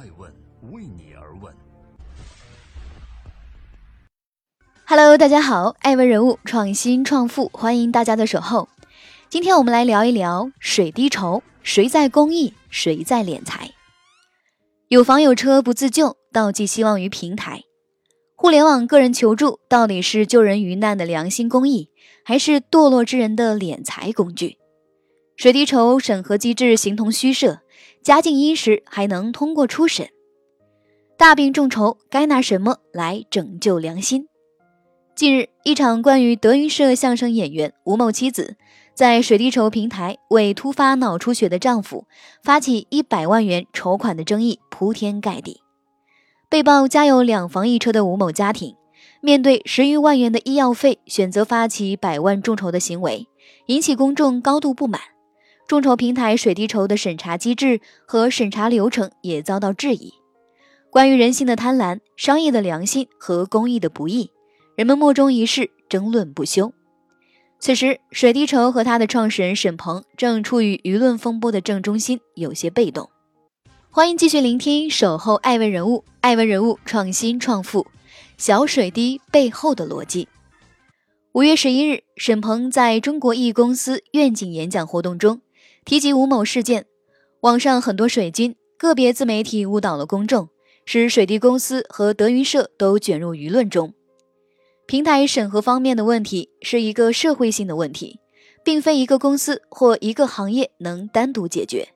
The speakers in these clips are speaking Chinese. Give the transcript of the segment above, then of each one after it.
爱问为你而问。Hello，大家好，爱问人物创新创富，欢迎大家的守候。今天我们来聊一聊水滴筹，谁在公益，谁在敛财？有房有车不自救，倒寄希望于平台。互联网个人求助到底是救人于难的良心公益，还是堕落之人的敛财工具？水滴筹审核机制形同虚设。家境殷实还能通过初审，大病众筹该拿什么来拯救良心？近日，一场关于德云社相声演员吴某妻子在水滴筹平台为突发脑出血的丈夫发起一百万元筹款的争议铺天盖地。被曝家有两房一车的吴某家庭，面对十余万元的医药费，选择发起百万众筹的行为，引起公众高度不满。众筹平台水滴筹的审查机制和审查流程也遭到质疑。关于人性的贪婪、商业的良心和公益的不易，人们莫衷一是，争论不休。此时，水滴筹和他的创始人沈鹏正处于舆论风波的正中心，有些被动。欢迎继续聆听《守候爱问人物》，爱问人物创新创富，小水滴背后的逻辑。五月十一日，沈鹏在中国亿公司愿景演讲活动中。提及吴某事件，网上很多水军、个别自媒体误导了公众，使水滴公司和德云社都卷入舆论中。平台审核方面的问题是一个社会性的问题，并非一个公司或一个行业能单独解决。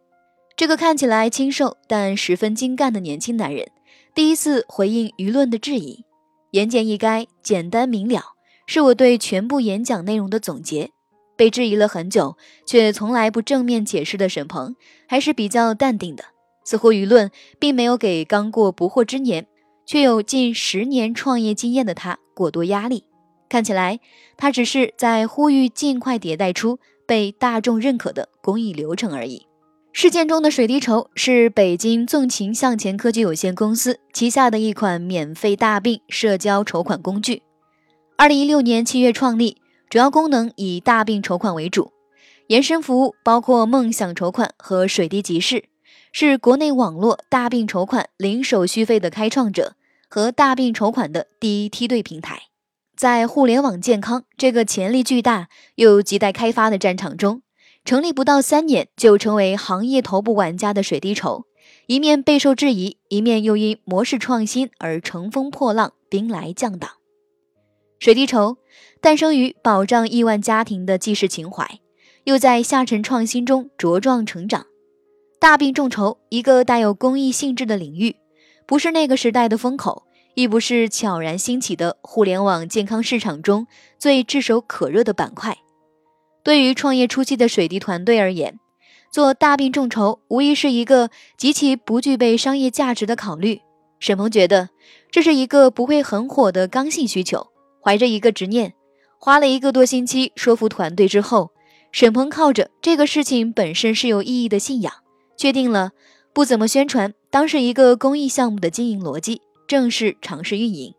这个看起来清瘦但十分精干的年轻男人，第一次回应舆论的质疑，言简意赅、简单明了，是我对全部演讲内容的总结。被质疑了很久，却从来不正面解释的沈鹏，还是比较淡定的。似乎舆论并没有给刚过不惑之年，却有近十年创业经验的他过多压力。看起来，他只是在呼吁尽快迭代出被大众认可的公益流程而已。事件中的水滴筹是北京纵情向前科技有限公司旗下的一款免费大病社交筹款工具。二零一六年七月创立。主要功能以大病筹款为主，延伸服务包括梦想筹款和水滴集市，是国内网络大病筹款零手续费的开创者和大病筹款的第一梯队平台。在互联网健康这个潜力巨大又亟待开发的战场中，成立不到三年就成为行业头部玩家的水滴筹，一面备受质疑，一面又因模式创新而乘风破浪，兵来将挡。水滴筹。诞生于保障亿万家庭的济世情怀，又在下沉创新中茁壮成长。大病众筹，一个带有公益性质的领域，不是那个时代的风口，亦不是悄然兴起的互联网健康市场中最炙手可热的板块。对于创业初期的水滴团队而言，做大病众筹无疑是一个极其不具备商业价值的考虑。沈鹏觉得，这是一个不会很火的刚性需求，怀着一个执念。花了一个多星期说服团队之后，沈鹏靠着这个事情本身是有意义的信仰，确定了不怎么宣传，当是一个公益项目的经营逻辑，正式尝试运营。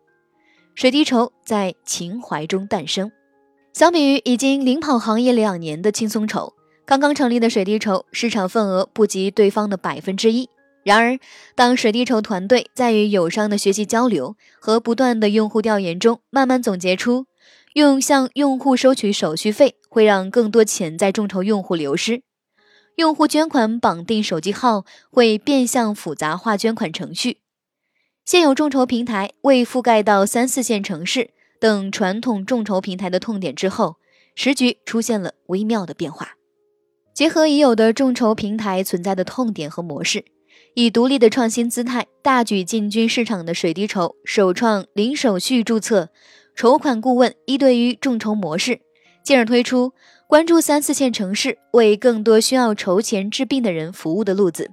水滴筹在情怀中诞生。相比于已经领跑行业两年的轻松筹，刚刚成立的水滴筹市场份额不及对方的百分之一。然而，当水滴筹团队在与友商的学习交流和不断的用户调研中，慢慢总结出。用向用户收取手续费会让更多潜在众筹用户流失。用户捐款绑定手机号会变相复杂化捐款程序。现有众筹平台未覆盖到三四线城市等传统众筹平台的痛点之后，时局出现了微妙的变化。结合已有的众筹平台存在的痛点和模式，以独立的创新姿态大举进军市场的水滴筹首创零手续注册。筹款顾问一对一众筹模式，进而推出关注三四线城市，为更多需要筹钱治病的人服务的路子。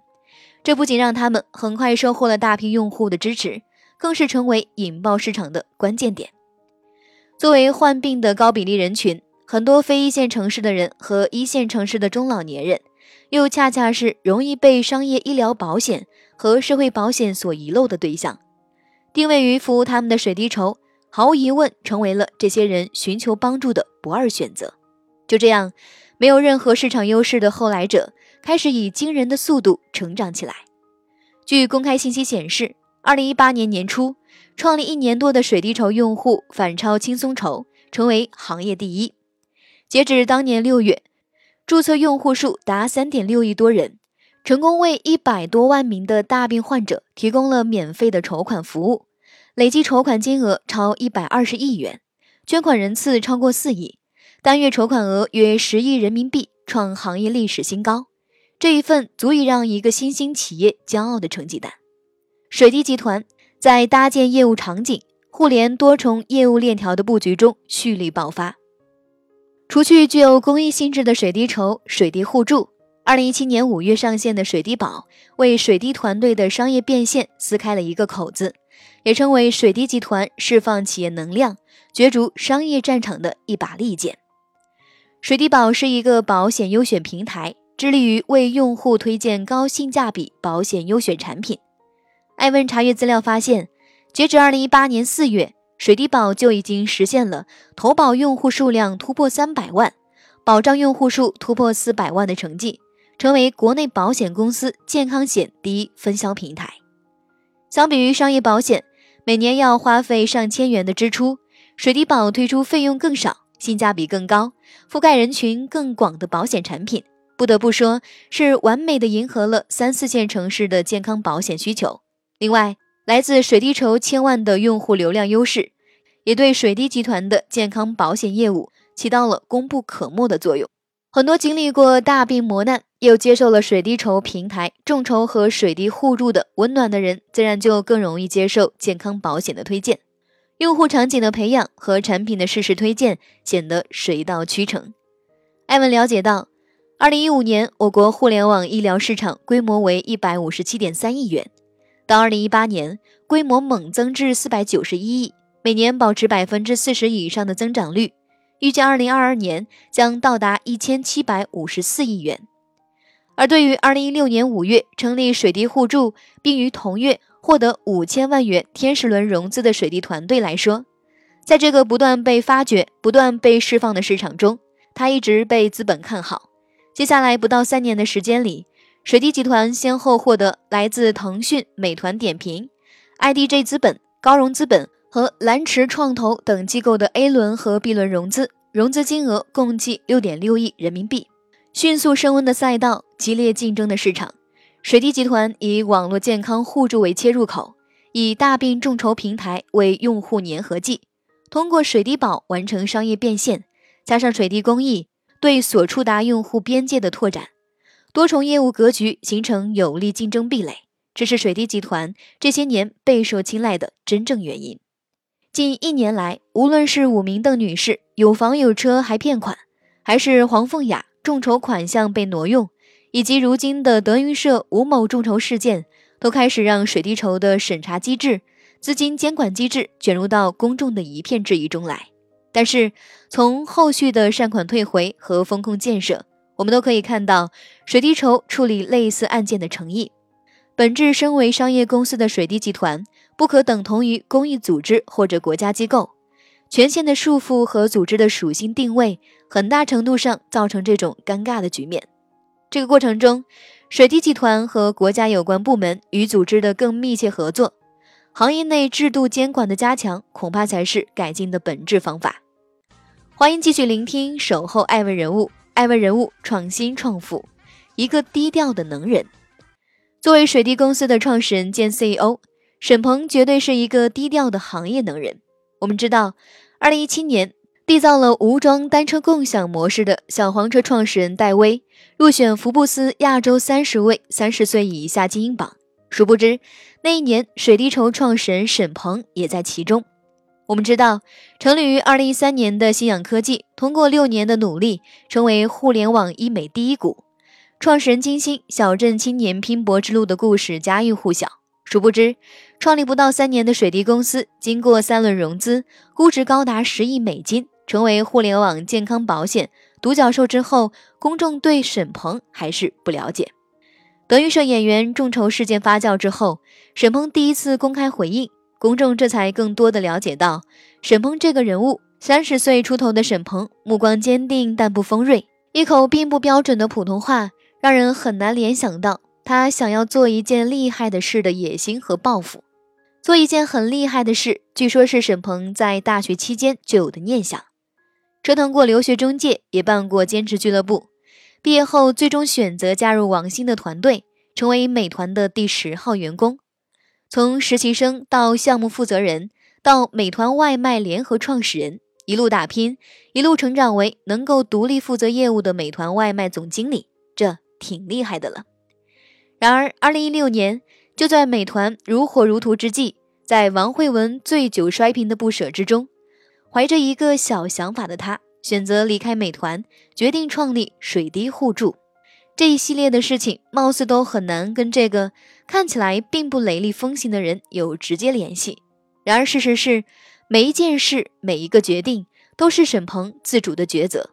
这不仅让他们很快收获了大批用户的支持，更是成为引爆市场的关键点。作为患病的高比例人群，很多非一线城市的人和一线城市的中老年人，又恰恰是容易被商业医疗保险和社会保险所遗漏的对象。定位于服务他们的水滴筹。毫无疑问，成为了这些人寻求帮助的不二选择。就这样，没有任何市场优势的后来者开始以惊人的速度成长起来。据公开信息显示，二零一八年年初创立一年多的水滴筹用户反超轻松筹，成为行业第一。截止当年六月，注册用户数达三点六亿多人，成功为一百多万名的大病患者提供了免费的筹款服务，累计筹款金额超一百二十亿元，捐款人次超过四亿，单月筹款额约十亿人民币，创行业历史新高。这一份足以让一个新兴企业骄傲的成绩单。水滴集团在搭建业务场景、互联多重业务链条的布局中蓄力爆发。除去具有公益性质的水滴筹、水滴互助，二零一七年五月上线的水滴宝，为水滴团队的商业变现撕开了一个口子，也称为水滴集团释放企业能量、角逐商业战场的一把利剑。水滴保是一个保险优选平台。致力于为用户推荐高性价比保险优选产品。艾问查阅资料发现，截止二零一八年四月，水滴保就已经实现了投保用户数量突破三百万，保障用户数突破四百万的成绩，成为国内保险公司健康险第一分销平台。相比于商业保险，每年要花费上千元的支出，水滴保推出费用更少、性价比更高、覆盖人群更广的保险产品。不得不说，是完美的迎合了三四线城市的健康保险需求。另外，来自水滴筹千万的用户流量优势，也对水滴集团的健康保险业务起到了功不可没的作用。很多经历过大病磨难，又接受了水滴筹平台众筹和水滴互助的温暖的人，自然就更容易接受健康保险的推荐。用户场景的培养和产品的适时推荐显得水到渠成。艾文了解到。二零一五年，我国互联网医疗市场规模为一百五十七点三亿元，到二零一八年，规模猛增至四百九十一亿，每年保持百分之四十以上的增长率。预计二零二二年将到达一千七百五十四亿元。而对于二零一六年五月成立水滴互助，并于同月获得五千万元天使轮融资的水滴团队来说，在这个不断被发掘、不断被释放的市场中，它一直被资本看好。接下来不到三年的时间里，水滴集团先后获得来自腾讯、美团点评、IDG 资本、高融资本和蓝驰创投等机构的 A 轮和 B 轮融资，融资金额共计六点六亿人民币。迅速升温的赛道，激烈竞争的市场，水滴集团以网络健康互助为切入口，以大病众筹平台为用户粘合剂，通过水滴宝完成商业变现，加上水滴公益。对所触达用户边界的拓展，多重业务格局形成有力竞争壁垒，这是水滴集团这些年备受青睐的真正原因。近一年来，无论是武明邓女士有房有车还骗款，还是黄凤雅众筹款项被挪用，以及如今的德云社吴某众筹事件，都开始让水滴筹的审查机制、资金监管机制卷入到公众的一片质疑中来。但是，从后续的善款退回和风控建设，我们都可以看到水滴筹处理类似案件的诚意。本质身为商业公司的水滴集团，不可等同于公益组织或者国家机构。权限的束缚和组织的属性定位，很大程度上造成这种尴尬的局面。这个过程中，水滴集团和国家有关部门与组织的更密切合作，行业内制度监管的加强，恐怕才是改进的本质方法。欢迎继续聆听《守候爱问人物》，爱问人物创新创富，一个低调的能人。作为水滴公司的创始人兼 CEO，沈鹏绝对是一个低调的行业能人。我们知道，二零一七年缔造了无桩单车共享模式的小黄车创始人戴威入选福布斯亚洲三十位三十岁以下精英榜。殊不知，那一年水滴筹创始人沈鹏也在其中。我们知道，成立于二零一三年的新氧科技，通过六年的努力，成为互联网医美第一股。创始人金星小镇青年拼搏之路的故事家喻户晓。殊不知，创立不到三年的水滴公司，经过三轮融资，估值高达十亿美金，成为互联网健康保险独角兽之后，公众对沈鹏还是不了解。德云社演员众筹事件发酵之后，沈鹏第一次公开回应。公众这才更多的了解到沈鹏这个人物。三十岁出头的沈鹏，目光坚定但不锋锐，一口并不标准的普通话，让人很难联想到他想要做一件厉害的事的野心和抱负。做一件很厉害的事，据说是沈鹏在大学期间就有的念想。折腾过留学中介，也办过兼职俱乐部。毕业后，最终选择加入王兴的团队，成为美团的第十号员工。从实习生到项目负责人，到美团外卖联合创始人，一路打拼，一路成长为能够独立负责业务的美团外卖总经理，这挺厉害的了。然而，二零一六年，就在美团如火如荼之际，在王慧文醉酒摔瓶的不舍之中。怀着一个小想法的他，选择离开美团，决定创立水滴互助。这一系列的事情，貌似都很难跟这个看起来并不雷厉风行的人有直接联系。然而，事实是，每一件事、每一个决定，都是沈鹏自主的抉择。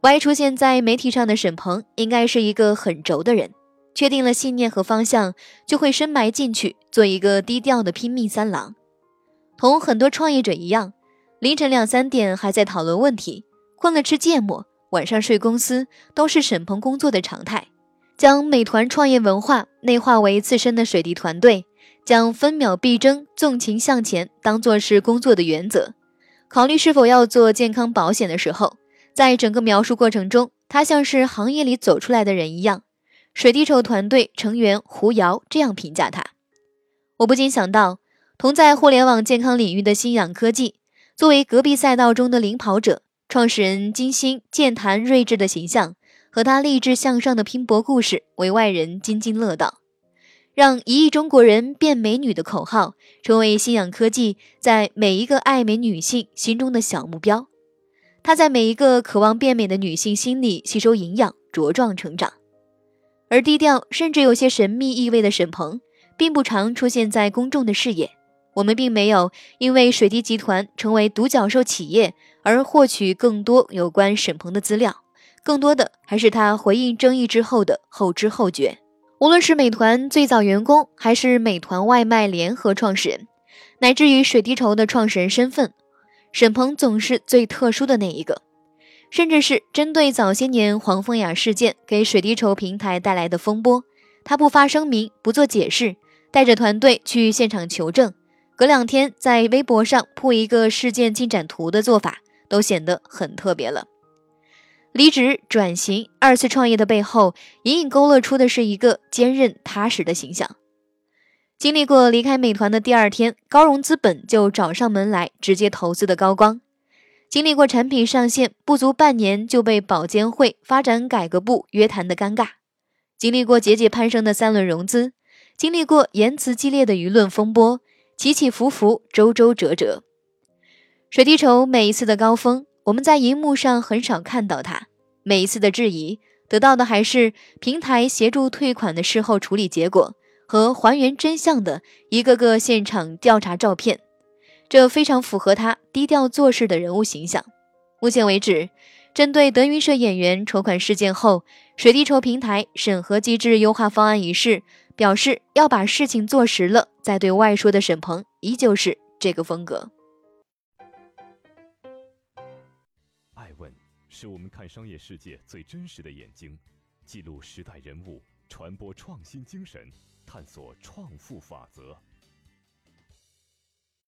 Y 出现在媒体上的沈鹏，应该是一个很轴的人，确定了信念和方向，就会深埋进去，做一个低调的拼命三郎。同很多创业者一样。凌晨两三点还在讨论问题，困了吃芥末，晚上睡公司都是沈鹏工作的常态。将美团创业文化内化为自身的水滴团队，将分秒必争、纵情向前当做是工作的原则。考虑是否要做健康保险的时候，在整个描述过程中，他像是行业里走出来的人一样。水滴筹团队成员胡瑶这样评价他：“我不禁想到，同在互联网健康领域的新氧科技。”作为隔壁赛道中的领跑者，创始人金星健谈睿智的形象和他励志向上的拼搏故事，为外人津津乐道。让一亿中国人变美女的口号，成为新氧科技在每一个爱美女性心中的小目标。他在每一个渴望变美的女性心里吸收营养，茁壮成长。而低调甚至有些神秘意味的沈鹏，并不常出现在公众的视野。我们并没有因为水滴集团成为独角兽企业而获取更多有关沈鹏的资料，更多的还是他回应争议之后的后知后觉。无论是美团最早员工，还是美团外卖联合创始人，乃至于水滴筹的创始人身份，沈鹏总是最特殊的那一个。甚至是针对早些年黄凤雅事件给水滴筹平台带来的风波，他不发声明，不做解释，带着团队去现场求证。隔两天在微博上铺一个事件进展图的做法，都显得很特别了。离职、转型、二次创业的背后，隐隐勾勒出的是一个坚韧踏实的形象。经历过离开美团的第二天，高融资本就找上门来直接投资的高光；经历过产品上线不足半年就被保监会发展改革部约谈的尴尬；经历过节节攀升的三轮融资；经历过言辞激烈的舆论风波。起起伏伏，周周折折。水滴筹每一次的高峰，我们在荧幕上很少看到它；每一次的质疑，得到的还是平台协助退款的事后处理结果和还原真相的一个个现场调查照片。这非常符合他低调做事的人物形象。目前为止，针对德云社演员筹款事件后，水滴筹平台审核机制优化方案一事。表示要把事情做实了再对外说的沈鹏，依旧是这个风格。爱问是我们看商业世界最真实的眼睛，记录时代人物，传播创新精神，探索创富法则。